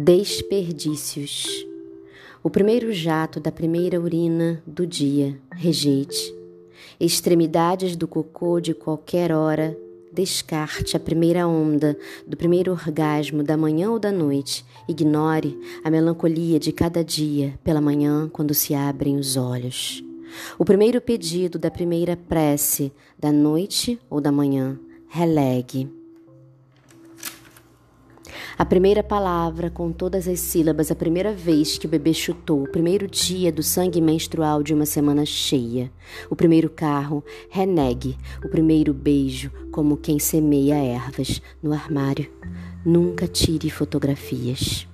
Desperdícios. O primeiro jato da primeira urina do dia, rejeite. Extremidades do cocô de qualquer hora, descarte a primeira onda do primeiro orgasmo da manhã ou da noite. Ignore a melancolia de cada dia pela manhã quando se abrem os olhos. O primeiro pedido da primeira prece da noite ou da manhã, relegue. A primeira palavra, com todas as sílabas, a primeira vez que o bebê chutou, o primeiro dia do sangue menstrual de uma semana cheia, o primeiro carro, renegue, o primeiro beijo, como quem semeia ervas no armário. Nunca tire fotografias.